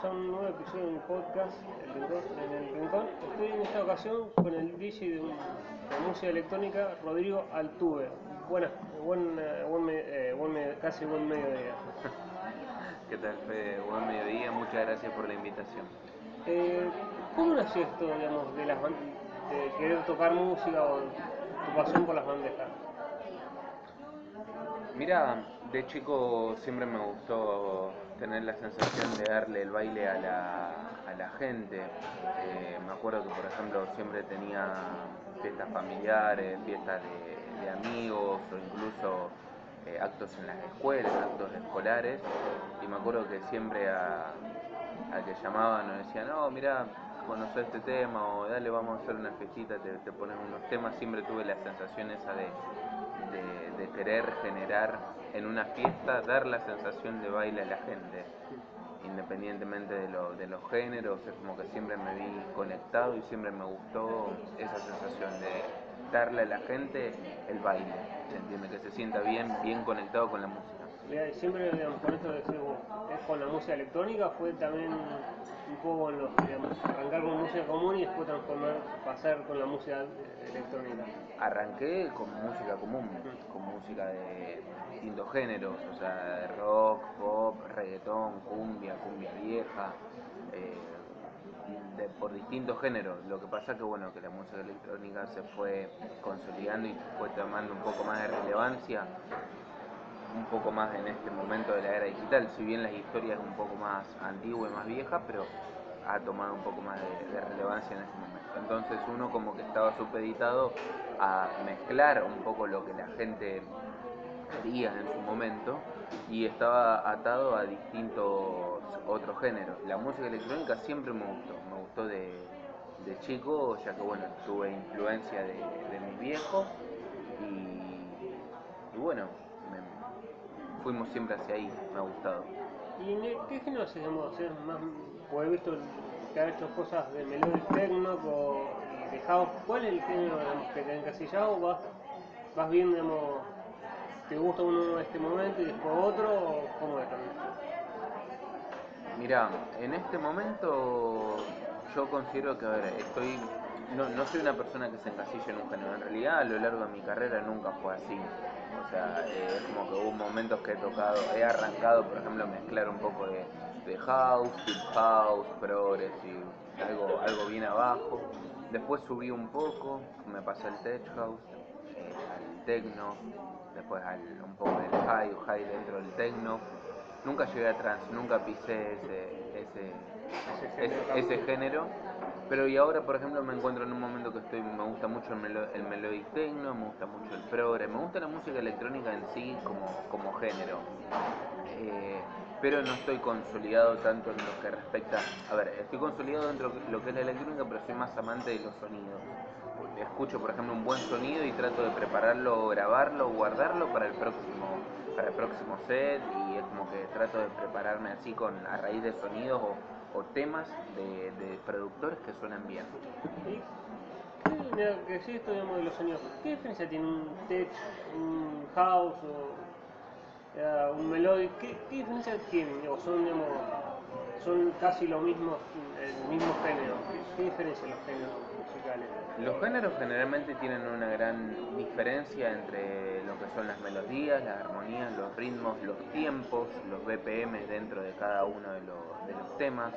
bienvenidos a un nuevo episodio de un podcast el Rincón- en el Rincón. Estoy en esta ocasión con el DJ de, un- de música electrónica, Rodrigo Altuve. Buenas, buen, eh, buen, eh, buen me- casi buen mediodía. ¿Qué tal, Fede? Buen mediodía, muchas gracias por la invitación. Eh, ¿Cómo nació esto, digamos, de, las de querer tocar música o tu pasión por las bandejas? Mira, de chico siempre me gustó tener la sensación de darle el baile a la, a la gente. Eh, me acuerdo que, por ejemplo, siempre tenía fiestas familiares, fiestas de, amigos o incluso eh, actos en las escuelas, actos escolares. Y me acuerdo que siempre a, al que llamaban nos decían, no, mira, conocer este tema o dale, vamos a hacer una fiestita, te, pones unos temas. Siempre tuve la sensación esa de, de querer generar en una fiesta, dar la sensación de baile a la gente, independientemente de, lo- de los géneros, es como que siempre me vi conectado y siempre me gustó esa sensación de darle a la gente el baile, ¿se entiende? Que se sienta bien, bien conectado con la música. Siempre, digamos, con esto vos, es con la música electrónica, fue también un poco en los, digamos, arrancar con música común y después transformar, pasar con la música eh, electrónica. Arranqué con música común, con música de distintos géneros, o sea, de rock, pop, reggaetón, cumbia, cumbia vieja, eh, de- por distintos géneros. Lo que pasa que bueno, que la música electrónica se fue consolidando y fue tomando un poco más de relevancia, un poco más en este momento de la era digital, si bien la historia es un poco más antigua y más vieja, pero ha tomado un poco más de, relevancia en este momento. Entonces uno como que estaba supeditado a mezclar un poco lo que la gente quería en su momento y estaba atado a distintos otros géneros. La música electrónica siempre me gustó, me gustó de, chico, ya que bueno, tuve influencia de, de mis viejos y, bueno, fuimos siempre hacia ahí, me ha gustado. ¿Y en el- qué género se llamó hacer más? Pues he visto que ha hecho cosas de melodic techno o de house. ¿Cuál es el género que te ha encasillado? ¿Vas, vas viendo, digamos, te gusta uno en este momento y después otro? ¿O cómo es también? Mira, en este momento yo considero que, a ver, estoy, no, no soy una persona que se encasilla en un género. En realidad, a lo largo de mi carrera nunca fue así. O sea, eh, es como que hubo momentos que he tocado, he arrancado, por ejemplo, a mezclar un poco de, de house, deep house, progressive, algo, algo bien abajo. Después subí un poco, me pasé al tech house, eh, al techno, después al, un poco del high, high dentro del techno. Nunca llegué a trance, nunca pisé ese, ese, ese, ese género. Pero y ahora, por ejemplo, me encuentro en un momento que estoy, me gusta mucho el, melo- el melodic techno, me gusta mucho el progre, me gusta la música electrónica en sí como, como género. Eh, pero no estoy consolidado tanto en lo que respecta, a ver, estoy consolidado dentro de lo que es la electrónica, pero soy más amante de los sonidos. Escucho, por ejemplo, un buen sonido y trato de prepararlo, grabarlo, guardarlo para el próximo, para el próximo set y es como que trato de prepararme así con a raíz de sonidos o, o temas de, productores que suenan bien. ¿Y qué, diferencia tiene un tech, un house o eh, un melodic? ¿Qué, qué diferencia tienen? ¿O son, digamos, son casi lo mismo, el mismo género? ¿Qué, diferencia los géneros? Los géneros generalmente tienen una gran diferencia entre lo que son las melodías, las armonías, los ritmos, los tiempos, los BPM dentro de cada uno de, los- temas.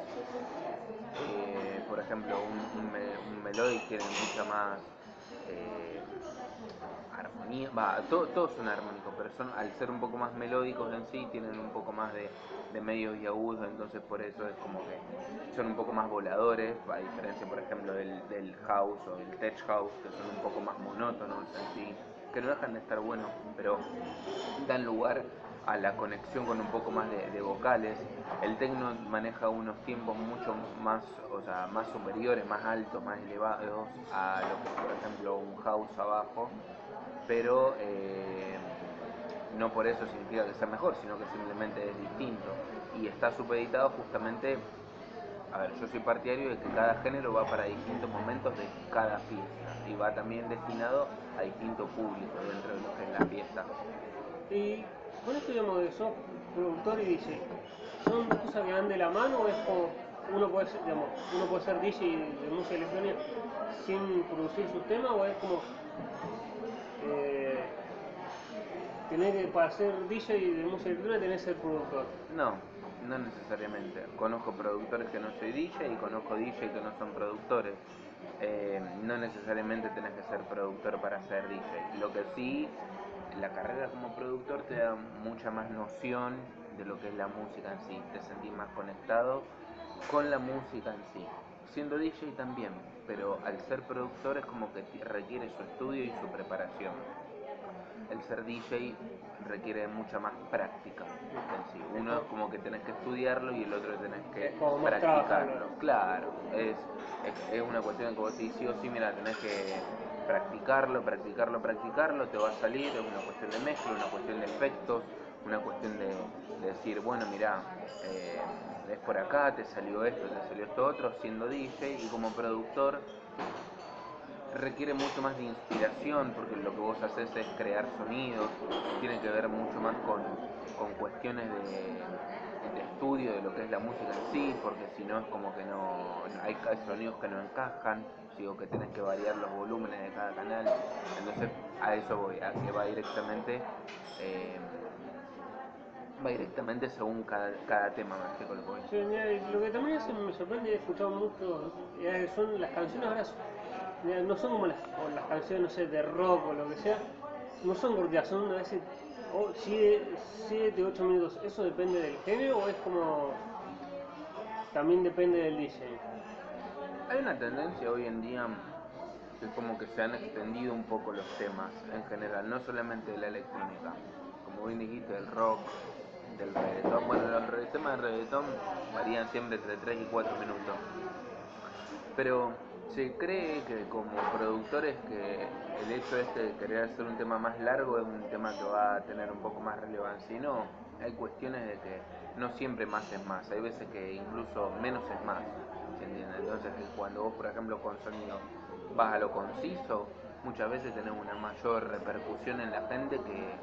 Eh, por ejemplo, un, un, un melodic tiene mucha más eh, armonía, va, to- todos son armónicos, pero son, al ser un poco más melódicos en sí, tienen un poco más de, de medios y agudos, entonces por eso es como que son un poco más voladores, a diferencia, por ejemplo, del, del house o del tech house, que son un poco más monótonos en sí, que no dejan de estar buenos, pero dan lugar a la conexión con un poco más de, de vocales. El techno maneja unos tiempos mucho más, o sea, más superiores, más altos, más elevados a lo que por ejemplo, un house abajo, pero eh, no por eso significa que sea mejor, sino que simplemente es distinto. Y está supeditado justamente a ver, yo soy partidario de que cada género va para distintos momentos de cada fiesta y va también destinado a distinto público dentro de lo que es la fiesta. Y con esto digamos que sos productor y DJ, ¿son cosas que van de la mano o es como uno puede ser, digamos, uno puede ser DJ de música electrónica sin producir sus temas o es como eh, para ser DJ de música electrónica tenés que ser productor? No, no necesariamente. Conozco productores que no soy DJ y conozco DJ que no son productores. Eh, no necesariamente tenés que ser productor para ser DJ. Lo que sí, la carrera como productor te da mucha más noción de lo que es la música en sí. Te sentís más conectado con la música en sí. Siendo DJ también, pero al ser productor es como que requiere su estudio y su preparación. El ser DJ requiere mucha más práctica en sí. Uno es como que tenés que estudiarlo y el otro tenés que como practicarlo. Claro, es, es, es una cuestión que vos decís sí o sí, mira, tenés que practicarlo, practicarlo, practicarlo, te va a salir, es una cuestión de mezcla, una cuestión de efectos, una cuestión de, de decir, bueno, mira, eh, es por acá, te salió esto, te salió esto otro, siendo DJ y como productor requiere mucho más de inspiración porque lo que vos haces es crear sonidos, tiene que ver mucho más con, con cuestiones de, estudio de lo que es la música en sí, porque si no es como que no hay sonidos que no encajan, digo que tenés que variar los volúmenes de cada canal, entonces a eso voy, a que va directamente eh, va directamente según cada, cada tema, lo que. Sí, mira, lo que también me sorprende, he escuchado mucho, eh, son las canciones ahora, mira, no son como las, o las canciones, no sé, de rock o lo que sea, no son cortitas, son a veces 7, 8 minutos. ¿Eso depende del género o es como, también depende del DJ? Hay una tendencia hoy en día que como que se han extendido un poco los temas en general, no solamente de la electrónica, como bien dijiste, del rock, del reggaetón. Bueno, los temas de reggaetón varían siempre entre 3 y 4 minutos. Pero se cree que como productores que el hecho este de querer hacer un tema más largo es un tema que va a tener un poco más relevancia. Y no, hay cuestiones de que no siempre más es más. Hay veces que incluso menos es más. ¿Se entiende? Entonces cuando vos, por ejemplo, con sonido vas a lo conciso, muchas veces tenés una mayor repercusión en la gente que,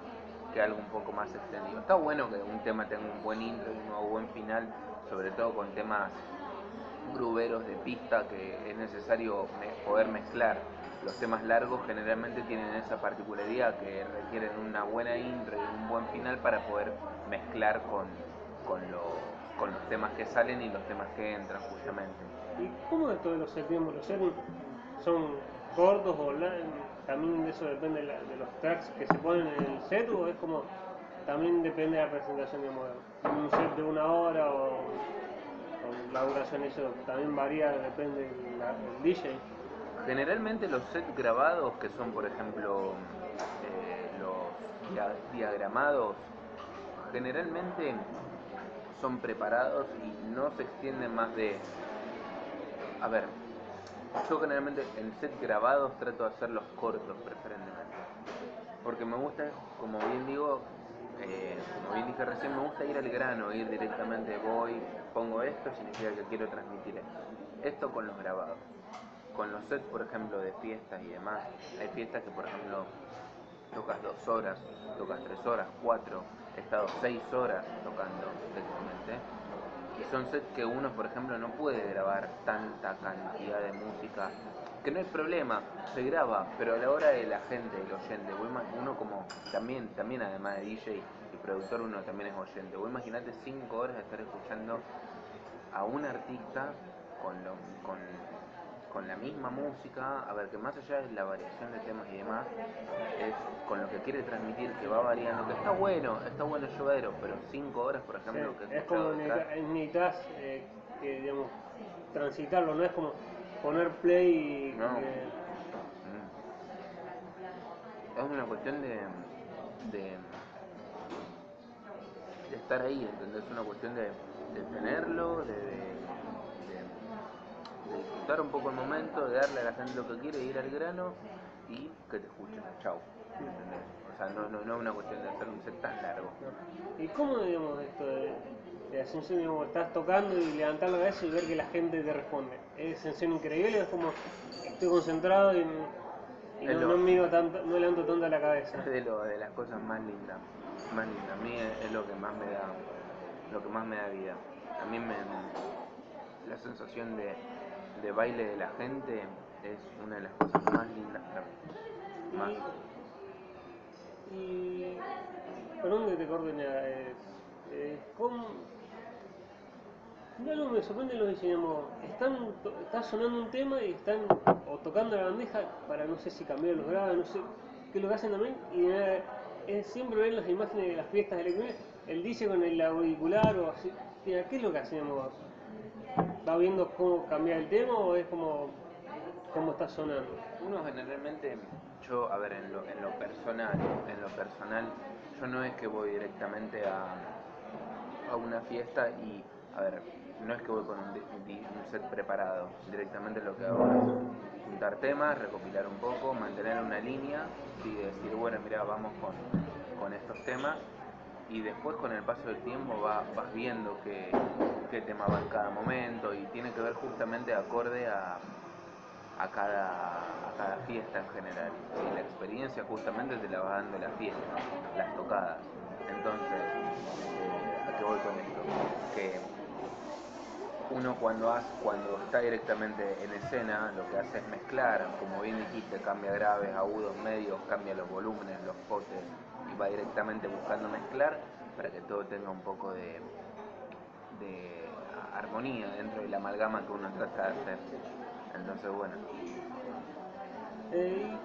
que algo un poco más extendido. Está bueno que un tema tenga un buen intro y un buen final, sobre todo con temas gruberos de pista que es necesario poder mezclar. Los temas largos generalmente tienen esa particularidad que requieren una buena intro y un buen final para poder mezclar con, con, los, con los temas que salen y los temas que entran justamente. ¿Y cómo es todo los? Digamos, ¿Los son cortos o la- también de eso depende de, los tracks que se ponen en el set o es como también depende de la presentación de moda? Un set de una hora o, la duración eso también varía, depende del DJ. Generalmente los sets grabados, que son por ejemplo eh, los dia- diagramados, generalmente son preparados y no se extienden más de... A ver, yo generalmente en set grabados trato de hacerlos cortos preferentemente. Porque me gusta, como bien digo, eh, como bien dije recién, me gusta ir al grano, ir directamente, voy, pongo esto, significa que quiero transmitir esto. Esto con los grabados. Con los sets, por ejemplo, de fiestas y demás, hay fiestas que, por ejemplo, tocas dos horas, tocas tres horas, cuatro, he estado seis horas tocando técnicamente. Y son sets que uno, por ejemplo, no puede grabar tanta cantidad de música. Que no hay problema, se graba, pero a la hora de la gente, del oyente, uno como también, también además de DJ y productor, uno también es oyente. Vos imaginate cinco horas de estar escuchando a un artista con, lo, con, con la misma música, a ver, que más allá de la variación de temas y demás, es con lo que quiere transmitir, que va variando, que está bueno, está bueno el llevadero, pero cinco horas, por ejemplo, que es como necesitas, eh, que, digamos, transitarlo, no es como poner play y No. que- Mm. Es una cuestión de, de, de estar ahí, ¿entendés? Es una cuestión de, de tenerlo, de, de- de- disfrutar un poco el momento, de darle a la gente lo que quiere, ir al grano y que te escuchen. Chau. ¿entendés? O sea, no, no, no es una cuestión de hacer un set tan largo. ¿Y cómo, digamos, esto de, de ascensión, digamos, estás tocando y levantar la cabeza y ver que la gente te responde? ¿Es sensación increíble? ¿Es como estoy concentrado y no, lo- no miro tanto, no levanto tanto la cabeza. Es de, lo, de las cosas más lindas, más lindas. A mí es, es lo que más me da, lo que más me da vida. A mí me, la sensación de, de baile de la gente es una de las cosas más lindas para mí. Más. Y, y que te ¿cómo? No, no, me sorprende los diseñamos. Están, sonando un tema y están o tocando la bandeja para no sé si cambiar los graves, no sé qué es lo que hacen también. Y eh, es siempre ver las imágenes de las fiestas electrónicas, el DJ con el auricular o así. Mira, ¿qué es lo que hacemos? ¿Va viendo cómo cambiar el tema o es como cómo está sonando? Uno generalmente, yo, a ver, en lo, en lo personal, en lo personal, yo no es que voy directamente a, a una fiesta y, a ver, no es que voy con un, un set preparado, directamente lo que hago es juntar temas, recopilar un poco, mantener una línea y decir, bueno, mira, vamos con, con estos temas y después con el paso del tiempo va- vas viendo qué, tema va en cada momento y tiene que ver justamente acorde a, a cada, fiesta en general. Y la experiencia justamente te la va dando la fiesta, las tocadas. Entonces, eh, ¿a qué voy con esto? Que uno cuando hace, cuando está directamente en escena, lo que hace es mezclar, como bien dijiste, cambia graves, agudos, medios, cambia los volúmenes, los potes, va directamente buscando mezclar para que todo tenga un poco de, de armonía dentro de la amalgama que uno trata de hacer. Entonces, bueno, Eh,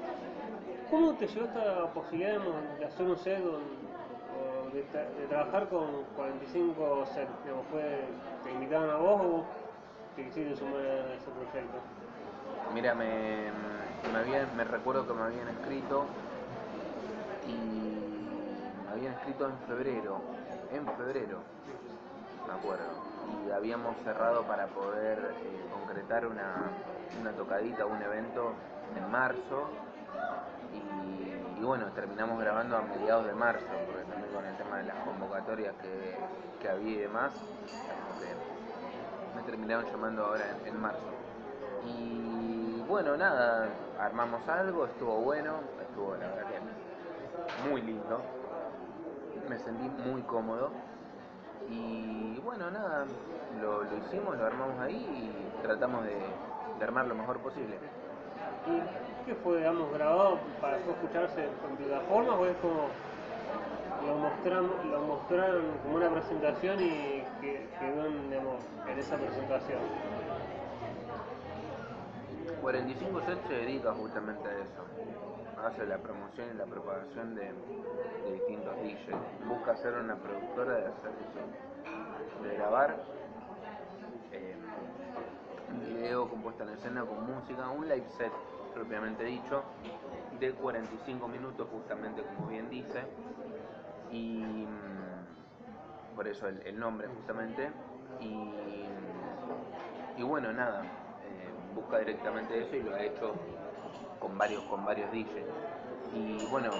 ¿Cómo te llegó esta posibilidad de hacer un set o de, tra- de trabajar con 45 sets? ¿Fue, ¿Te invitaron a vos o te quisiste sumar a ese proyecto? Mira, me, me, habían- me recuerdo que me habían escrito y habían escrito en febrero, en febrero, me acuerdo, y habíamos cerrado para poder eh, concretar una, una tocadita, un evento en marzo y, bueno, terminamos grabando a mediados de marzo, porque también con el tema de las convocatorias que, que había y demás, que me terminaron llamando ahora en, en marzo. Y bueno, nada, armamos algo, estuvo bueno, estuvo la verdad que muy lindo, me sentí muy cómodo. Y bueno, nada, lo, lo hicimos, lo armamos ahí y tratamos de, de armar lo mejor posible. ¿Y qué fue, digamos, grabado para después escucharse en plataformas o es como lo mostraron, lo mostraron como una presentación y que quedó en, digamos, en esa presentación? 45 Set se dedica justamente a eso. Hace la promoción y la propagación de, distintos DJs. Busca ser una productora de hacer eso. De grabar eh, un video con puesta en escena con música, un live set propiamente dicho, de 45 minutos justamente como bien dice. Y mm, por eso el, el nombre justamente. Y, y bueno, nada, eh, busca directamente eso y lo ha hecho con varios, con varios DJs. Y bueno,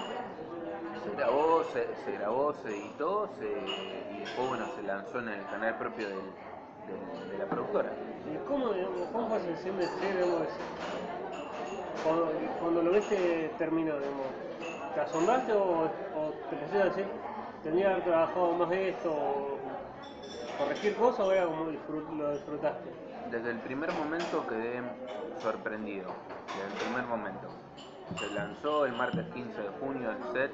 se grabó, se, grabó, se editó se- y después bueno, se lanzó en el canal propio de la productora. ¿Y cómo, cómo fue la sensación digamos, cuando, cuando lo viste terminado, digamos, ¿te asombraste o, te pusiste a decir, tendría que haber trabajado más de esto corregir cosas o era como disfrut- lo disfrutaste? Desde el primer momento quedé sorprendido, desde el primer momento. Se lanzó el martes 15 de junio el set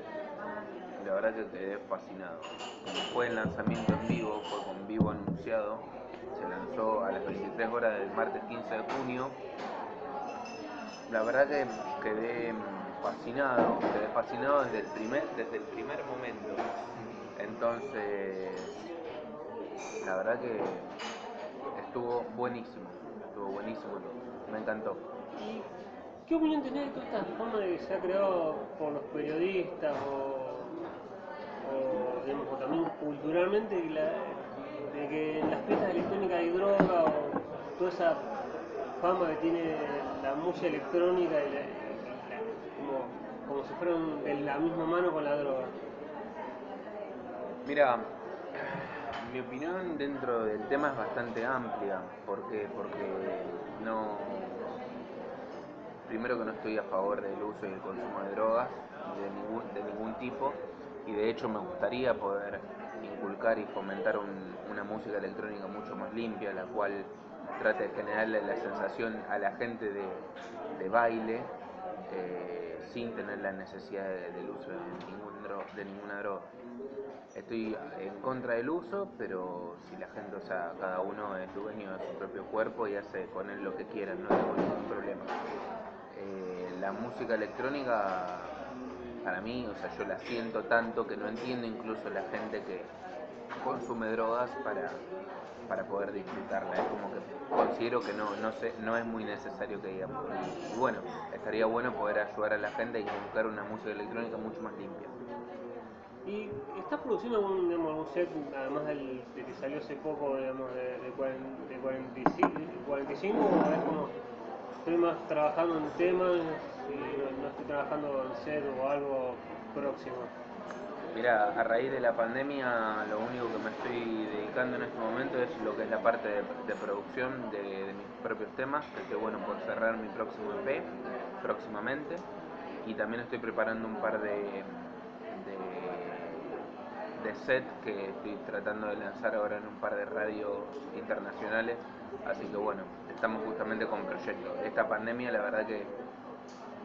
la verdad que quedé fascinado. Como fue el lanzamiento en vivo, fue con vivo anunciado, se lanzó a las 23 horas del martes 15 de junio. La verdad que quedé fascinado, quedé fascinado desde el primer, desde el primer momento. Entonces, la verdad que estuvo buenísimo, estuvo buenísimo, me encantó. ¿Y qué opinión tenés de toda esta fama de que se ha creado por los periodistas o, o, digamos, o también culturalmente de, la- de que en las fiestas electrónicas hay droga o toda esa fama que tiene la música electrónica y la- y la- como, como si fueran de la misma mano con la droga? Mira, mi opinión dentro del tema es bastante amplia. ¿Por qué? Porque no. primero que no estoy a favor del uso y el consumo de drogas de ningún, tipo y de hecho me gustaría poder inculcar y fomentar un- una música electrónica mucho más limpia, la cual trate de generarle la sensación a la gente de, baile eh, sin tener la necesidad de- del uso de, ningún de ninguna droga. Estoy en contra del uso, pero si la gente, o sea, cada uno es dueño de su propio cuerpo y hace con él lo que quiera, no tengo ningún problema. Eh, la música electrónica, para mí, o sea, yo la siento tanto que no entiendo incluso la gente que consume drogas para, para poder disfrutarla. Es como que considero que no, no, sé, no es muy necesario que digamos. Y, y bueno, estaría bueno poder ayudar a la gente a inculcar una música electrónica mucho más limpia. ¿Y estás produciendo algún, algún set, además del, que salió hace poco, digamos, de, de, 40 de 45, de 45 o como, estoy más trabajando en temas y no, estoy trabajando en set o algo próximo? Mira, a raíz de la pandemia lo único que me estoy dedicando en este momento es lo que es la parte de, producción de, mis propios temas, que bueno por cerrar mi próximo EP próximamente y también estoy preparando un par de, de set que estoy tratando de lanzar ahora en un par de radios internacionales, así que bueno, estamos justamente con proyectos. Esta pandemia la verdad que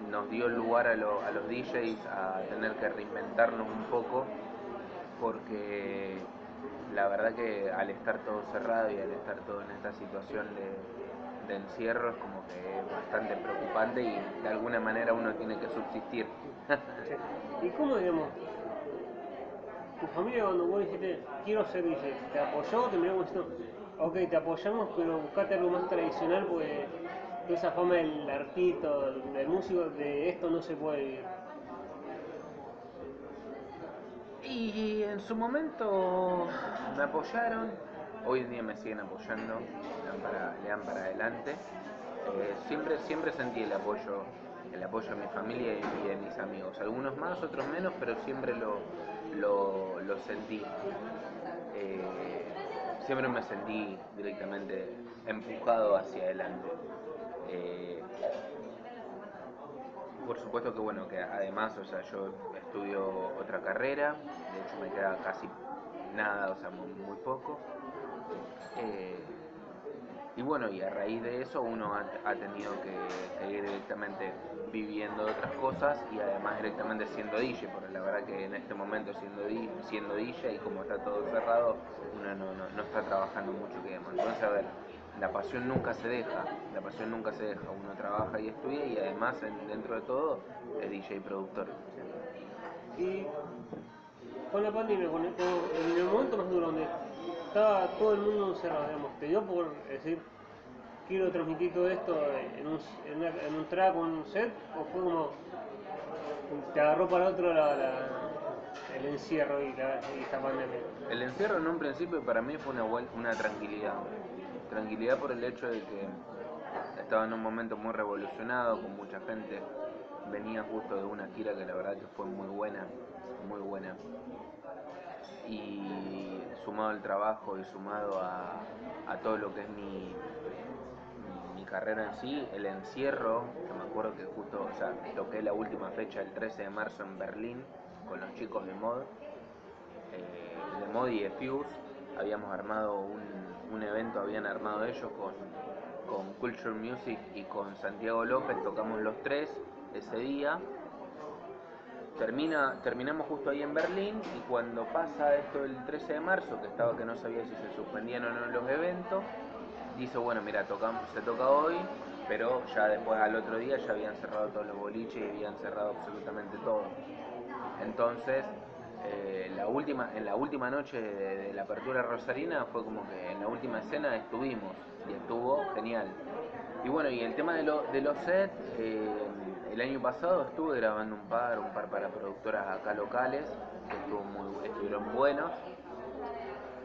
nos dio lugar a, lo- a los DJs a tener que reinventarnos un poco porque la verdad que al estar todo cerrado y al estar todo en esta situación de, de encierro es como que bastante preocupante y de alguna manera uno tiene que subsistir. ¿Y cómo, digamos, tu familia cuando vos dijiste, quiero ser DJ, te apoyó te miró como diciendo, ok, te apoyamos, pero buscate algo más tradicional porque esa fama del artista, del, músico, de esto no se puede vivir? Y en su momento me apoyaron, hoy en día me siguen apoyando, le dan para, adelante. Eh, siempre, siempre sentí el apoyo, el apoyo de mi familia y de mis amigos. Algunos más, otros menos, pero siempre lo, lo, sentí. Eh, siempre me sentí directamente empujado hacia adelante. Eh, por supuesto que bueno, que además, o sea, yo estudio otra carrera, de hecho me queda casi nada, o sea, muy, muy poco. Eh, y bueno, y a raíz de eso uno ha, tenido que, que ir directamente viviendo de otras cosas y además directamente siendo DJ, porque la verdad que en este momento siendo, di- siendo DJ y como está todo cerrado, uno no, no, no está trabajando mucho que digamos. Entonces, a ver, la pasión nunca se deja, la pasión nunca se deja, uno trabaja y estudia y además en- dentro de todo es DJ y productor. Y con la pandemia, con con- el momento más duro donde estaba todo el mundo encerrado, digamos, ¿te dio por decir, quiero transmitir todo esto en un, en una- en un track en un set? ¿O fue como, te agarró para otro el encierro y, la, y esta pandemia? El encierro en un principio para mí fue una, una tranquilidad. Tranquilidad por el hecho de que estaba en un momento muy revolucionado, con mucha gente. Venía justo de una gira que la verdad que fue muy buena, muy buena. Y sumado al trabajo y sumado a, todo lo que es mi, mi, carrera en sí, el encierro, que me acuerdo que justo, o toqué la última fecha el 13 de marzo en Berlín con los chicos de Mod eh, de Modi y de Fuse, habíamos armado un, un evento, habían armado ellos con, con Culture Music y con Santiago López, tocamos los tres ese día. Termina, terminamos justo ahí en Berlín y cuando pasa esto el 13 de marzo, que estaba que no sabía si se suspendían o no los eventos, dice, bueno, mira, tocamos, se toca hoy, pero ya después al otro día ya habían cerrado todos los boliches y habían cerrado absolutamente todo. Entonces, eh, la última, en la última noche de, de la apertura rosarina fue como que en la última escena estuvimos y estuvo genial. Y bueno, y el tema de, lo- de los sets, eh, el año pasado estuve grabando un par, un par para productoras acá locales, que estuvo muy, estuvieron buenos.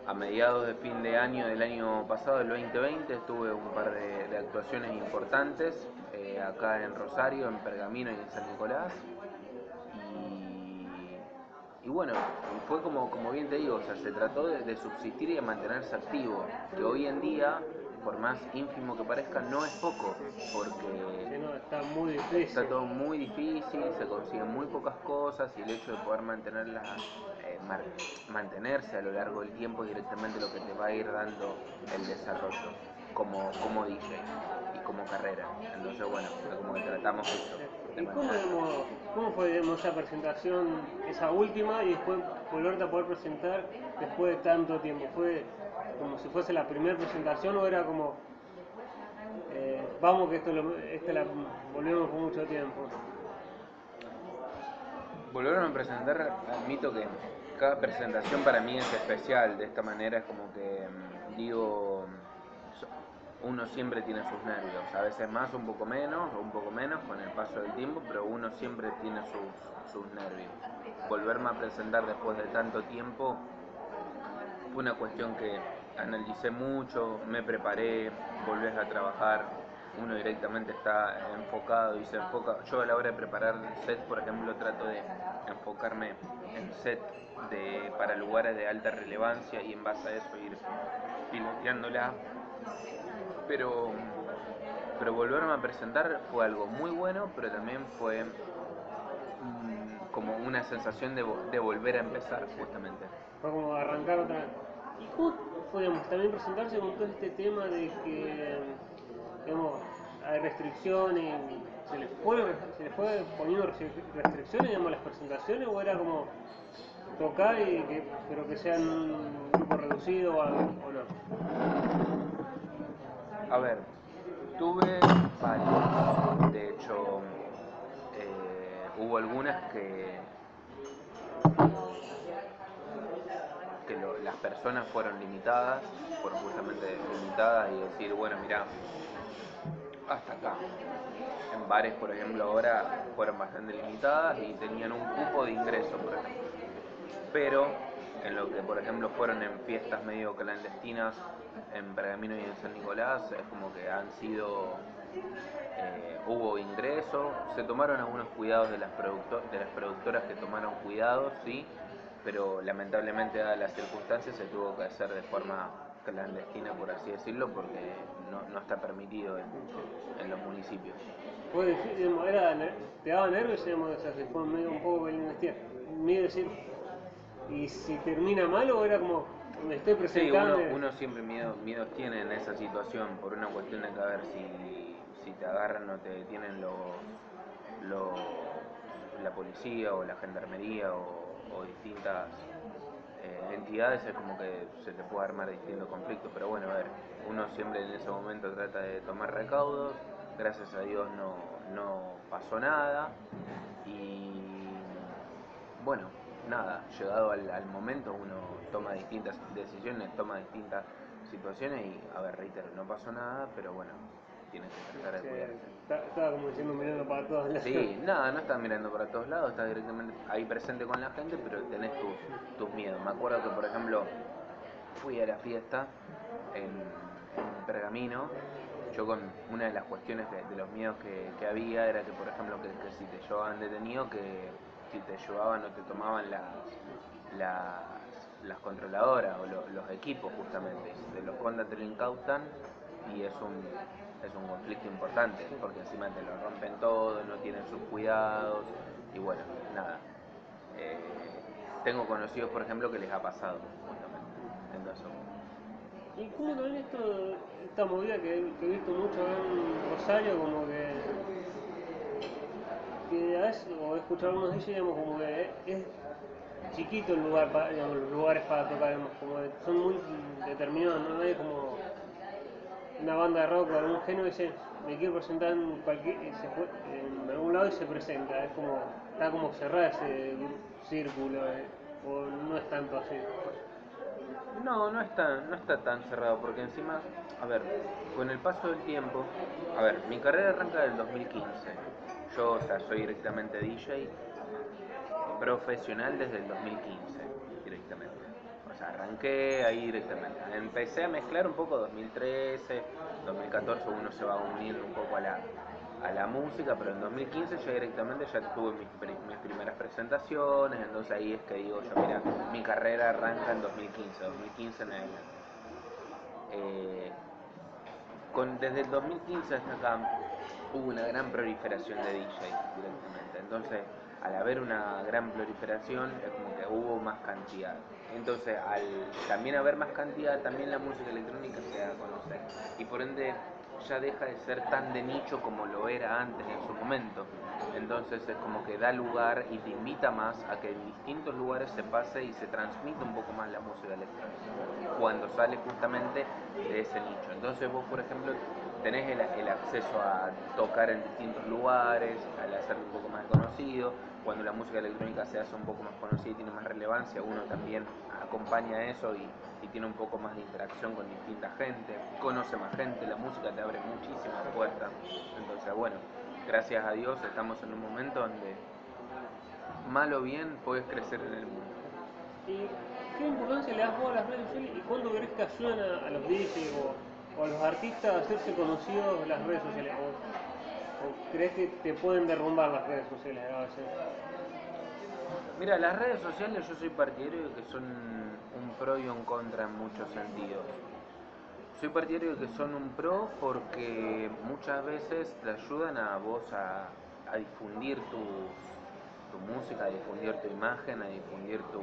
A mediados de fin de año del año pasado, el 2020, tuve un par de, actuaciones importantes eh, acá en Rosario, en Pergamino y en San Nicolás. Y, bueno, fue como, como bien te digo, o sea, se trató de, de subsistir y de mantenerse activo, que hoy en día por más ínfimo que parezca, no es poco, porque está muy difícil. está todo muy difícil, se consiguen muy pocas cosas y el hecho de poder mantenerla, eh, mar- mantenerse a lo largo del tiempo es directamente lo que te va a ir dando el desarrollo como, como DJ y como carrera. Entonces, bueno, como que tratamos eso. ¿Y cómo, cómo fue digamos, esa presentación, esa última, y después volverte a poder presentar después de tanto tiempo? ¿Fue como si fuese la primera presentación o era como, vamos que esto esta la volvemos por mucho tiempo? Volvieron a presentar, admito que cada presentación para mí es especial, de esta manera es como que mm, digo, uno siempre tiene sus nervios, a veces más, un poco menos, un poco menos con el paso del tiempo, pero uno siempre tiene sus, sus nervios. Volverme a presentar después de tanto tiempo fue una cuestión que analicé mucho, me preparé, volvés a trabajar, uno directamente está enfocado y se enfoca. Yo a la hora de preparar el set, por ejemplo, trato de enfocarme en set de, para lugares de alta relevancia y en base a eso ir piloteándola. Pero, pero volverme a presentar fue algo muy bueno, pero también fue mm, como una sensación de, de volver a empezar, justamente. Fue como arrancar otra vez. ¿Y cómo fue, digamos, también presentarse con todo este tema de que, digamos, hay restricciones se les fue, se les fue poniendo restri- restricciones, digamos, las presentaciones o era como tocar y que, pero que sean un grupo reducido o, no? A ver, tuve varios. De hecho, eh, hubo algunas que, las personas fueron limitadas, fueron justamente limitadas y decir, bueno, mira, hasta acá. En bares, por ejemplo, ahora fueron bastante limitadas y tenían un cupo de ingreso, por ejemplo. Pero en lo que, por ejemplo, fueron en fiestas medio clandestinas en Pergamino y en San Nicolás, es como que han sido. eh, hubo ingreso, se tomaron algunos cuidados de las, de las productoras que tomaron cuidados, sí, pero lamentablemente, dadas las circunstancias, se tuvo que hacer de forma clandestina, por así decirlo, porque no, no está permitido en, en los municipios. Fue difícil, digamos, era, te daba nervios, digamos, o sea, se fue medio un poco investir. Miedo decir, y si termina mal o era como, me estoy Sí, presentando. uno, uno siempre miedo, miedos tiene en esa situación por una cuestión de que a ver si, si te agarran o te detienen los, policía o la gendarmería o, o distintas eh, entidades, es como que se te puede armar distintos conflictos. Pero bueno, a ver, uno siempre en ese momento trata de tomar recaudos, gracias a Dios no, no pasó nada y bueno, nada, llegado al, al momento uno toma distintas decisiones, toma distintas situaciones y, a ver, reitero, no pasó nada, pero bueno, tienes que tratar de estaba como diciendo mirando para todos lados. Sí, nada, no estás mirando para todos lados, estás directamente ahí presente con la gente, pero tenés tus, tus miedos. Me acuerdo que, por ejemplo, fui a la fiesta en, en Pergamino. Yo con una de las cuestiones que- de los miedos que, que había era que, por ejemplo, que, que si te llevaban detenido, que si te llevaban o te tomaban las, las, las controladoras o lo- los equipos justamente, y si te los contan te lo incautan y es un, es un conflicto importante, porque encima te lo rompen todo, no tienen sus cuidados y bueno, nada. Eh, tengo conocidos, por ejemplo, que les ha pasado justamente. Entonces, ¿Y cómo también esto, esta movida que, he visto mucho en Rosario, como que, que a veces, o he escuchado algunos DJs, digamos, como que es chiquito el lugar, para, digamos, los lugares para tocar, como son muy determinados, no hay como una banda de rock o algún género y dice, me quiero presentar en, cualquier, se fue- en algún lado y se presenta, es como, está como cerrado ese círculo, eh, o no es tanto así. No, no está, no está tan cerrado, porque encima, a ver, con el paso del tiempo, a ver, mi carrera arranca del 2015. Yo, o sea, soy directamente DJ profesional desde el 2015, directamente. O sea, arranqué ahí directamente. Empecé a mezclar un poco 2013, 2014 uno se va uniendo un poco a la, a la música, pero en 2015 ya directamente ya tuve mis, mis primeras presentaciones, entonces ahí es que digo yo, mira, mi carrera arranca en 2015, 2015 en adelante. Eh, desde el 2015 hasta acá hubo una gran proliferación de DJs directamente. Entonces, al haber una gran proliferación, es como que hubo más cantidad. Entonces, al también haber más cantidad, también la música electrónica se da a conocer. Y por ende, ya deja de ser tan de nicho como lo era antes en su momento. Entonces es como que da lugar y te invita más a que en distintos lugares se pase y se transmita un poco más la música electrónica, cuando sale justamente de ese nicho. Entonces vos, por ejemplo, tenés el, acceso a tocar en distintos lugares, al hacerlo un poco más conocido, cuando la música electrónica se hace un poco más conocida y tiene más relevancia, uno también acompaña eso y, y tiene un poco más de interacción con distinta gente, conoce más gente, la música te abre muchísimas puertas. Entonces, bueno, gracias a Dios estamos en un momento donde, mal o bien, puedes crecer en el mundo. ¿Y qué importancia le das vos a las redes sociales y cuándo crees que ayudan a, a los DJs o, o los artistas hacerse conocidos las redes sociales? ¿O, crees que te pueden derrumbar las redes sociales? Mira, las redes sociales yo soy partidario de que son un pro y un contra en muchos sentidos. Soy partidario de que son un pro porque muchas veces te ayudan a vos a, a difundir tu, tu música, a difundir tu imagen, a difundir tu,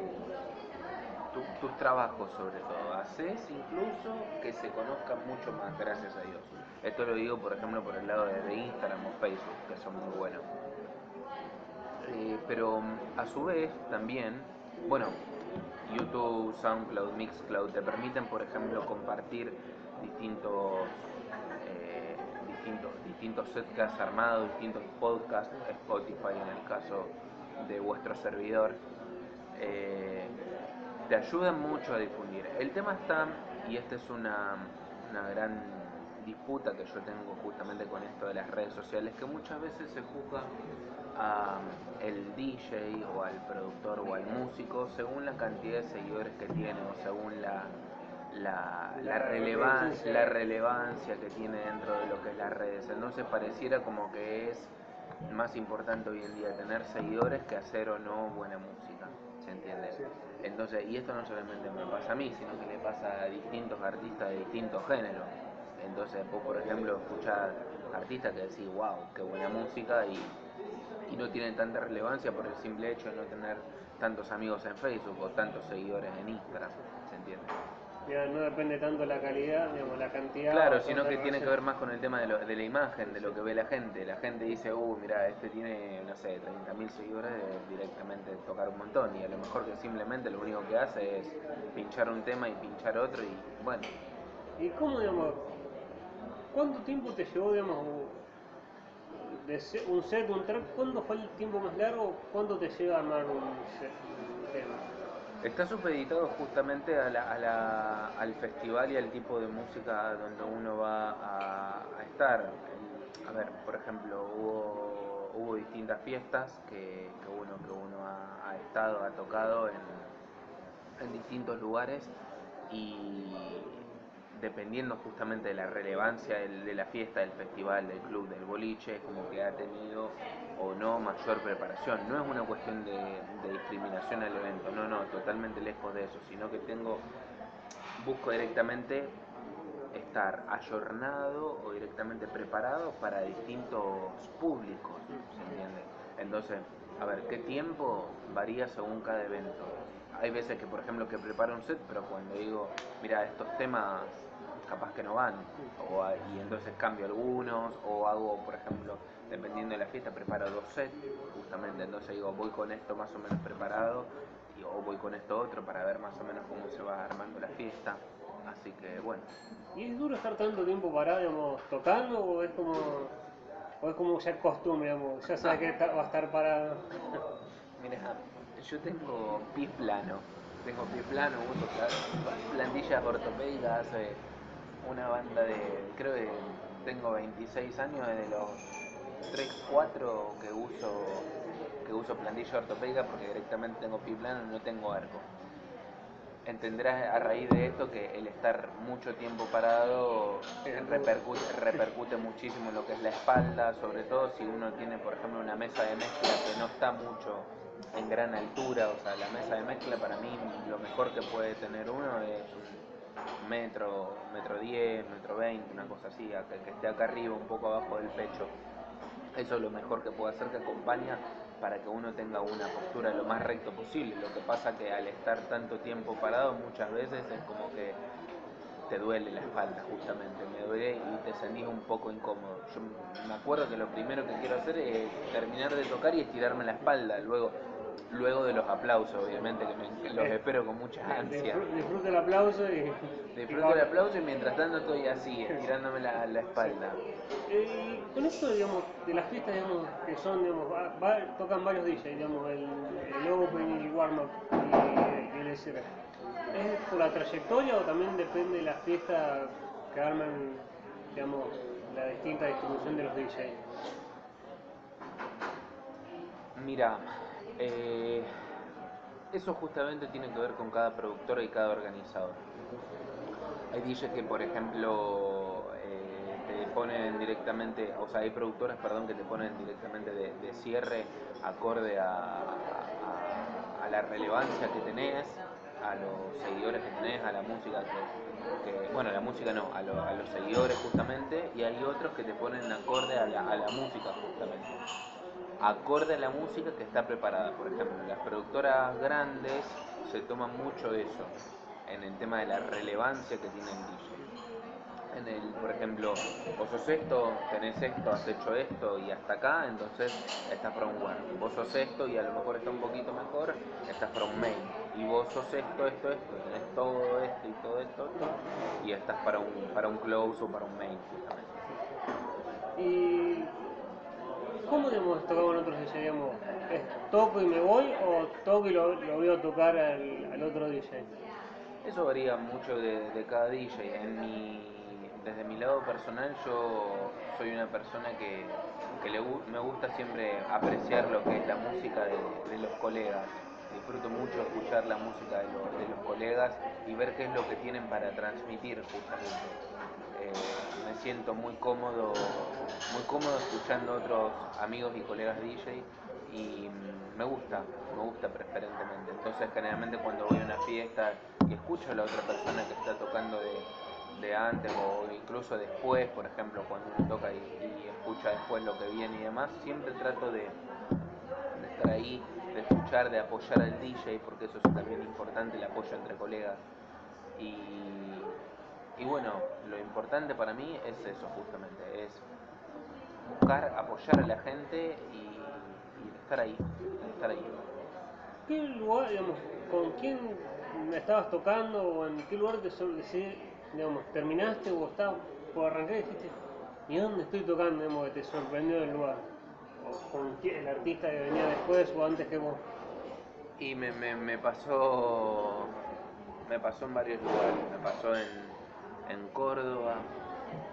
tu- tus trabajos sobre todo. Haces incluso que se conozcan mucho más, gracias a Dios. Esto lo digo, por ejemplo, por el lado de, Instagram o Facebook, que son muy buenos. Eh, pero a su vez también, bueno, YouTube, SoundCloud, Mixcloud te permiten, por ejemplo, compartir distintos, eh, distintos, distintos sets que has armado, distintos podcasts, Spotify en el caso de vuestro servidor. eh, te ayudan mucho a difundir. El tema está, y esta es una, una gran disputa que yo tengo justamente con esto de las redes sociales, que muchas veces se juzga a el DJ o al productor o al músico según la cantidad de seguidores que tiene o según la, la, la, La relevan- reproducción. la relevancia que tiene dentro de lo que es las redes. Entonces pareciera como que es más importante hoy en día tener seguidores que hacer o no buena música. ¿Se entiende? Entonces, y esto no solamente me pasa a mí, sino que le pasa a distintos artistas de distintos géneros. Entonces, vos, por ejemplo, escuchás artistas que decís, wow, qué buena música, y, y no tienen tanta relevancia por el simple hecho de no tener tantos amigos en Facebook o tantos seguidores en Instagram. ¿Se entiende? Ya no depende tanto la calidad, digamos, la cantidad. Claro, sino que tiene que ver más con el tema de, lo- de la imagen, de lo que ve la gente. La gente dice, uh, mira, este tiene, no sé, 30.000 seguidores, directamente tocar un montón. Y a lo mejor que simplemente lo único que hace es pinchar un tema y pinchar otro y bueno. ¿Y cómo, digamos, cuánto tiempo te llevó, digamos, de un set, un track? ¿Cuándo fue el tiempo más largo? ¿Cuánto te lleva a armar un set? Está supeditado justamente a la- al festival y al tipo de música donde uno va a, a estar. A ver, por ejemplo, hubo, hubo distintas fiestas que, que uno, que uno ha, ha estado, ha tocado en, en distintos lugares y dependiendo justamente de la relevancia del- de la fiesta, del festival, del club, del boliche, como que ha tenido o no mayor preparación. No es una cuestión de, de discriminación al evento, no, no, totalmente lejos de eso, sino que tengo, busco directamente estar ayornado o directamente preparado para distintos públicos, ¿se entiende? Entonces, a ver, ¿qué tiempo varía según cada evento? Hay veces que, por ejemplo, que preparo un set, pero cuando digo, mira, estos temas capaz que no van, o, y entonces cambio algunos, o hago, por ejemplo, dependiendo de la fiesta, preparo dos sets, justamente, entonces digo, voy con esto más o menos preparado, y, o voy con esto otro para ver más o menos cómo se va armando la fiesta, así que bueno. ¿Y es duro estar tanto tiempo parado, digamos, tocando o es como, o es como ya costumbre, digamos, ya sabes que va a estar parado? Mira, yo tengo pie plano, tengo pie plano, uso pla- plantillas ortopédicas hace una banda de, creo que tengo 26 años, desde los 3, 4 que uso, que uso plantilla ortopédica porque directamente tengo pie plano no tengo arco. Entenderás a raíz de esto que el estar mucho tiempo parado repercute, repercute muchísimo en lo que es la espalda, sobre todo si uno tiene, por ejemplo, una mesa de mezcla que no está mucho en gran altura, o sea, la mesa de mezcla para mí lo mejor que puede tener uno es metro, metro 10, metro 20, una cosa así, que esté acá arriba, un poco abajo del pecho. Eso es lo mejor que puedo hacer, que acompaña para que uno tenga una postura lo más recto posible. Lo que pasa que al estar tanto tiempo parado muchas veces es como que te duele la espalda justamente, me duele y te sentís un poco incómodo. Yo me acuerdo que lo primero que quiero hacer es terminar de tocar y estirarme la espalda, luego luego de los aplausos, obviamente, que me, los espero con mucha ansia. Disfruto el aplauso y... Disfruto el aplauso y mientras tanto estoy así, estirándome la, la espalda. Eh, con esto, digamos, de las fiestas, digamos, que son, digamos, tocan varios DJs, digamos, el, el Open, el Warm-Up y, el SR. ¿Es por la trayectoria o también depende de la fiesta que arman, digamos, la distinta distribución de los DJs? Mira, eh, eso justamente tiene que ver con cada productora y cada organizador. Hay DJs que, por ejemplo, eh, te ponen directamente, o sea, hay productoras, perdón, que te ponen directamente de, cierre acorde a, la relevancia que tenés, a los seguidores que tenés, a la música que, bueno, la música no, a, los seguidores justamente, y hay otros que te ponen acorde a la, a la música justamente acorde a la música que está preparada. Por ejemplo, las productoras grandes se toman mucho eso en el tema de la relevancia que tiene el DJ. En el, por ejemplo, vos sos esto, tenés esto, has hecho esto y hasta acá, entonces estás para un one. Vos sos esto y a lo mejor está un poquito mejor, estás para un main. Y vos sos esto, esto, esto, tenés todo esto y todo esto, y estás para un, para un close o para un main, justamente. Y ¿Cómo digamos, tocamos nosotros? Digamos, ¿Es toco y me voy o toco y lo, lo veo tocar al, otro DJ? Eso varía mucho de, cada DJ. En mi, desde mi lado personal yo soy una persona que, le, me gusta siempre apreciar lo que es la música de, los colegas. Disfruto mucho escuchar la música de, de los colegas y ver qué es lo que tienen para transmitir justamente. Eh, me siento muy cómodo, muy cómodo escuchando otros amigos y colegas DJ y me gusta, me gusta preferentemente. Entonces generalmente cuando voy a una fiesta y escucho a la otra persona que está tocando de, antes o incluso después, por ejemplo, cuando uno toca y, escucha después lo que viene y demás, siempre trato de, de de escuchar, de apoyar al DJ, porque eso es también importante, el apoyo entre colegas. Y y bueno, lo importante para mí es eso justamente, es buscar apoyar a la gente y, estar ahí, estar ahí. ¿Qué lugar, digamos, con quién estabas tocando o en qué lugar te decir, digamos, terminaste o estabas por arrancar y dijiste, ¿y dónde estoy tocando, digamos, te sorprendió el lugar? Con el artista que venía después o antes que vos. Y me, me, pasó me pasó en varios lugares, me pasó en en Córdoba,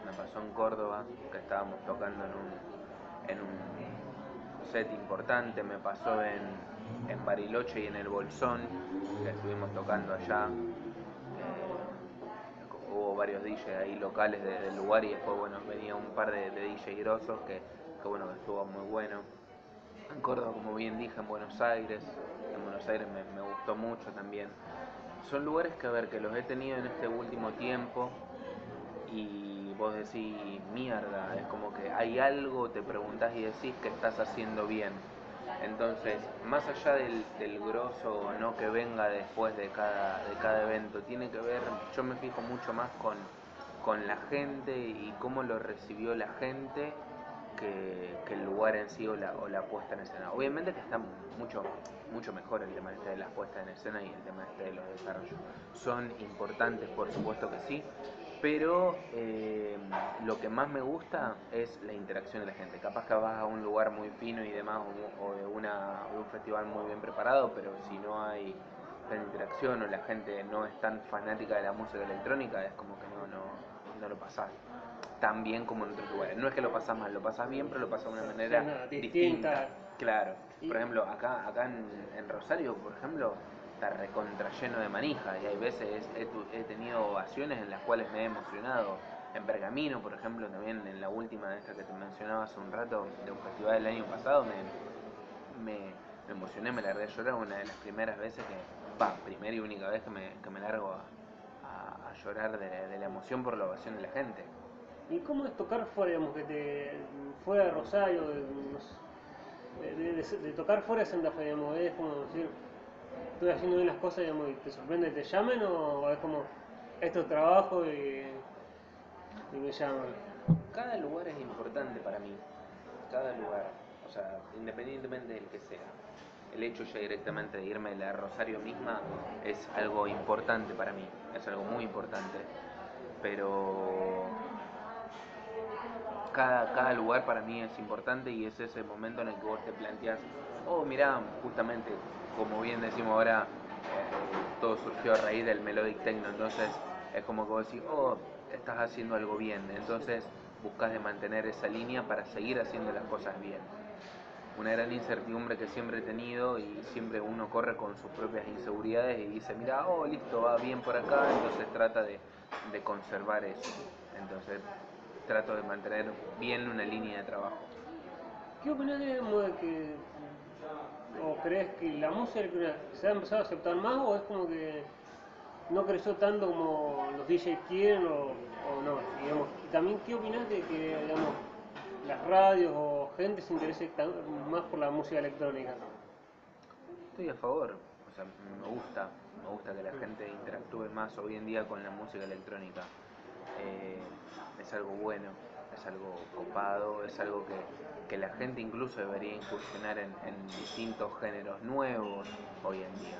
me pasó en Córdoba, que estábamos tocando en un, en un set importante, me pasó en, en Bariloche y en el Bolsón, que estuvimos tocando allá. Eh, hubo varios DJs ahí locales del lugar y después bueno venía un par de, de DJs grosos que, que bueno estuvo muy bueno. En Córdoba, como bien dije, en Buenos Aires, en Buenos Aires me, me gustó mucho también. Son lugares que a ver que los he tenido en este último tiempo, y vos decís, mierda, es como que hay algo, te preguntás y decís que estás haciendo bien. Entonces, más allá del, del grosso o no que venga después de cada, de cada evento, tiene que ver, yo me fijo mucho más con, con la gente y cómo lo recibió la gente que, el lugar en sí o la, o la puesta en escena. Obviamente que está mucho, mucho mejor el tema este de las puestas en escena y el tema este de los desarrollos. Son importantes, por supuesto que sí, pero eh, lo que más me gusta es la interacción de la gente. Capaz que vas a un lugar muy fino y demás, o, de, una, un festival muy bien preparado, pero si no hay la interacción o la gente no es tan fanática de la música electrónica, es como que no, no, no lo pasás tan bien como en otros lugares. No es que lo pasas mal, lo pasas bien, pero lo pasas de una manera distinta. Claro. Por ejemplo, acá, acá en Rosario, por ejemplo, está recontra lleno de manija y hay veces he, tenido ovaciones en las cuales me he emocionado. En Pergamino, por ejemplo, también en la última de esta que te mencionaba hace un rato, de un festival del año pasado, me, me, emocioné, me largué a llorar una de las primeras veces que, va, primera y única vez que me, que me largo a, a, a llorar de, de la emoción por la ovación de la gente. ¿Y cómo es tocar fuera, digamos, que te, fuera de Rosario, de, tocar fuera de Santa Fe, digamos, es como decir, estoy haciendo bien las cosas, digamos, y te sorprende que te llamen o es como, esto es trabajo y, y me llaman? Cada lugar es importante para mí, cada lugar, o sea, independientemente del que sea. El hecho ya directamente de irme de la Rosario misma es algo importante para mí, es algo muy importante. Pero cada, cada lugar para mí es importante y es ese momento en el que vos te planteas, oh, mirá, justamente, como bien decimos ahora, eh, todo surgió a raíz del Melodic Techno, entonces es como que vos decís, oh, estás haciendo algo bien, entonces buscas de mantener esa línea para seguir haciendo las cosas bien. Una gran incertidumbre que siempre he tenido y siempre uno corre con sus propias inseguridades y dice, mira, oh, listo, va bien por acá, entonces trata de, de conservar eso. Entonces trato de mantener bien una línea de trabajo. ¿Qué opinas de que, o crees que la música se ha empezado a aceptar más o es como que no creció tanto como los DJs quieren o, o no? Digamos, y también, ¿qué opinas de que, digamos, las radios o gente se interese más por la música electrónica? Estoy a favor, o sea, me gusta, me gusta que la gente interactúe más hoy en día con la música electrónica. Eh, es algo bueno, es algo copado, es algo que, que la gente incluso debería incursionar en, distintos géneros nuevos hoy en día.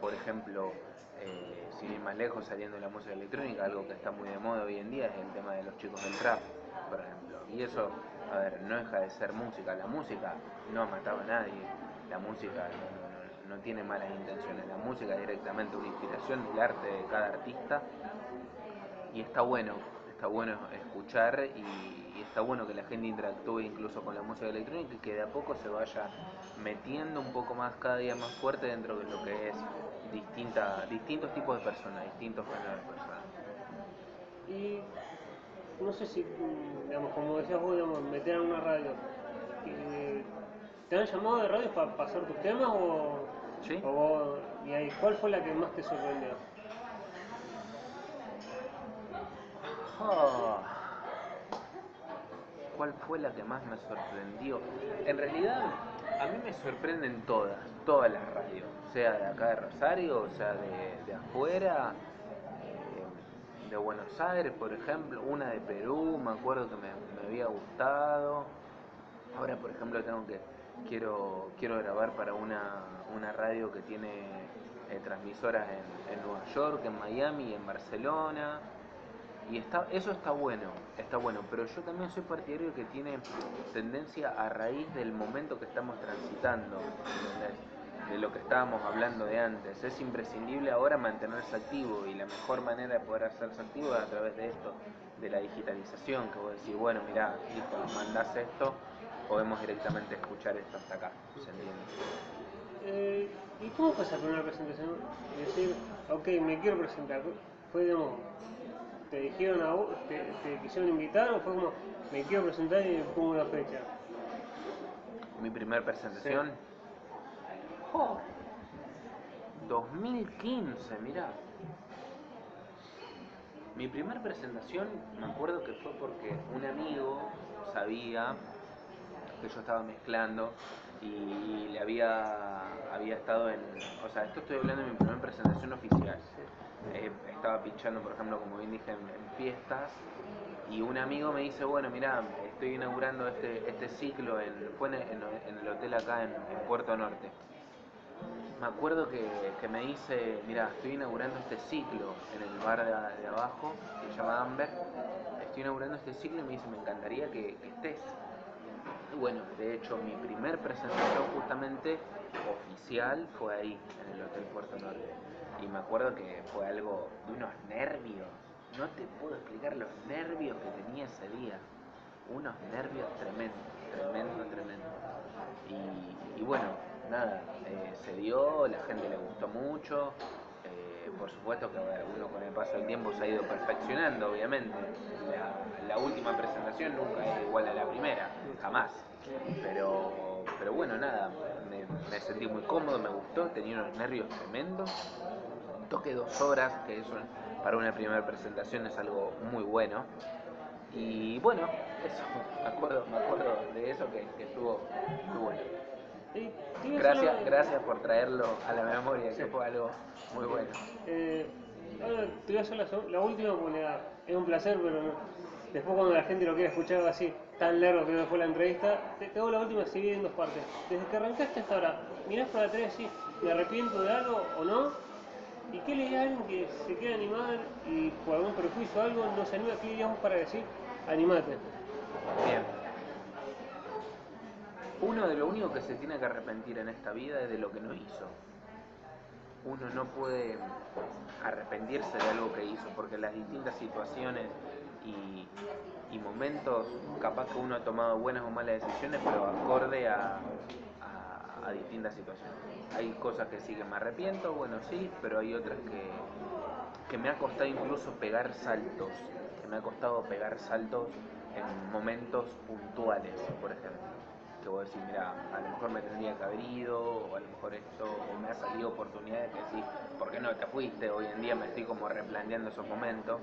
Por ejemplo, eh, sin ir más lejos, saliendo de la música electrónica, algo que está muy de moda hoy en día es el tema de los chicos del trap, por ejemplo. Y eso, a ver, no deja de ser música. La música no ha matado a nadie. La música no- no tiene malas intenciones. La música es directamente una inspiración del arte de cada artista. Y está bueno, está bueno escuchar y, y está bueno que la gente interactúe incluso con la música electrónica y que de a poco se vaya metiendo un poco más, cada día más fuerte dentro de lo que es distinta, distintos tipos de personas, distintos géneros de personas. Y no sé si, digamos, como decías vos, digamos, meter a una radio. eh, ¿Te han llamado de radio para pasar tus temas o, Sí. o vos- y ahí, cuál fue la que más te sorprendió? Ah, ¿Cuál fue la que más me sorprendió? En realidad, a mí me sorprenden todas, todas las radios, sea de acá de Rosario, sea de, de afuera, eh, de Buenos Aires, por ejemplo, una de Perú, me acuerdo que me, me había gustado. Ahora, por ejemplo, tengo que quiero quiero grabar para una, una radio que tiene eh, transmisoras en, en Nueva York, en Miami en Barcelona. Y está, eso está bueno, está bueno, pero yo también soy partidario que tiene tendencia a raíz del momento que estamos transitando, de lo que estábamos hablando de antes. Es imprescindible ahora mantenerse activo y la mejor manera de poder hacerse activo es a través de esto, de la digitalización, que vos decís, bueno, mirá, listo, nos mandás esto, podemos directamente escuchar esto hasta acá, ¿se entiende? Eh, ¿Y cómo fue esa primera presentación? Es decir, ok, me quiero presentar. ¿Fue, digamos, te dijeron a vos, te, te quisieron invitar o fue como, me quiero presentar y pongo una fecha? Mi primer presentación. Oh, 2015, mirá. Mi primer presentación me acuerdo que fue porque un amigo sabía que yo estaba mezclando y le había, había estado en... O sea, esto estoy hablando de mi primera presentación oficial. Eh, estaba pinchando, por ejemplo, como bien dije, en, fiestas y un amigo me dice, bueno, mira, estoy inaugurando este, este ciclo, en, fue en, el hotel acá en, Puerto Norte. Me acuerdo que, que me dice, mira, estoy inaugurando este ciclo en el bar de, abajo, que se llama Amber, estoy inaugurando este ciclo y me dice, me encantaría que, que estés. Bueno, de hecho, mi primer presentación justamente oficial fue ahí, en el Hotel Puerto Norte. Y me acuerdo que fue algo de unos nervios. No te puedo explicar los nervios que tenía ese día. Unos nervios tremendos, tremendo, tremendo. Y, bueno, nada, eh, se dio, la gente le gustó mucho. eh, por supuesto que uno con el paso del tiempo se ha ido perfeccionando, obviamente. La, la última presentación nunca es igual a la primera, jamás. Pero, pero bueno, nada, me, me sentí muy cómodo, me gustó, tenía unos nervios tremendos. Toqué dos horas, que eso para una primera presentación es algo muy bueno. Y bueno, eso, me acuerdo, me acuerdo de eso que, que estuvo muy bueno. Gracias, gracias por traerlo a la memoria, que Sí. fue algo muy bueno. Eh, ahora te voy a hacer la, la última porque es un placer, pero no. después cuando la gente lo quiera escuchar así, tan largo que no fue la entrevista, te, te hago la última así en dos partes. Desde que arrancaste hasta ahora, mirás para atrás y decís, ¿me arrepiento de algo o no? ¿Y qué le a que se quiere animar y por algún prejuicio o algo no se anima? ¿Qué vos para decir, animate? Bien. Uno de lo único que se tiene que arrepentir en esta vida es de lo que no hizo. Uno no puede arrepentirse de algo que hizo, porque las distintas situaciones y momentos, capaz que uno ha tomado buenas o malas decisiones, pero acorde a, a- a distintas situaciones. Hay cosas que sí que me arrepiento, bueno, sí, pero hay otras que, que me ha costado incluso pegar saltos, que me ha costado pegar saltos en momentos puntuales, por ejemplo. Que vos decís, mira, a lo mejor me tendría que haber ido, o a lo mejor esto, o me ha salido oportunidades que decís, ¿por qué no te fuiste? Hoy en día me estoy como replanteando esos momentos,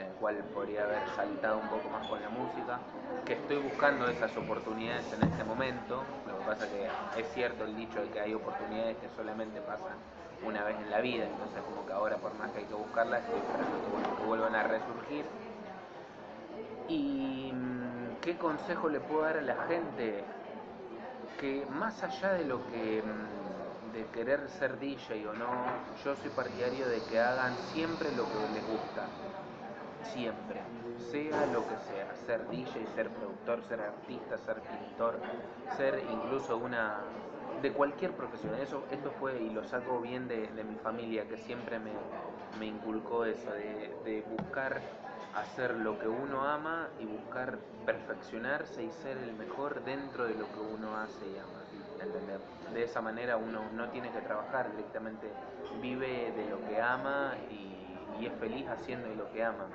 en el cual podría haber saltado un poco más con la música, que estoy buscando esas oportunidades en este momento. Lo que pasa que es cierto el dicho de que hay oportunidades que solamente pasan una vez en la vida, entonces como que ahora por más que hay que buscarlas, estoy esperando que, vuel- que vuelvan a resurgir. ¿Y mm, qué consejo le puedo dar a la gente? Que más allá de lo que mm, de querer ser DJ o no, yo soy partidario de que hagan siempre lo que les gusta. Siempre, sea lo que sea, ser DJ, ser productor, ser artista, ser pintor, ser incluso una de cualquier profesión. Eso, esto fue y lo saco bien de, mi familia que siempre me, me inculcó eso, de, de buscar hacer lo que uno ama y buscar perfeccionarse y ser el mejor dentro de lo que uno hace y ama. ¿entendés? De esa manera uno no tiene que trabajar directamente, vive de lo que ama y, y es feliz haciendo lo que ama.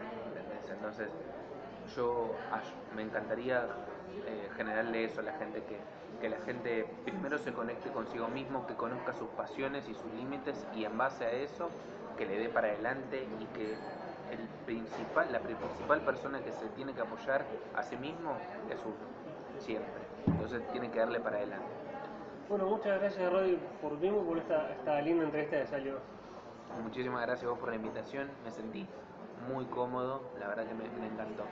Entonces yo me encantaría eh, generarle eso a la gente que, que la gente primero se conecte consigo mismo, que conozca sus pasiones y sus límites y en base a eso que le dé para adelante y que el principal, la principal persona que se tiene que apoyar a sí mismo es uno, siempre. Entonces tiene que darle para adelante. Bueno, muchas gracias Rodri por tu por esta, esta linda entrevista que salió. Muchísimas gracias vos por la invitación, me sentí muy cómodo, la verdad que me, me encantó.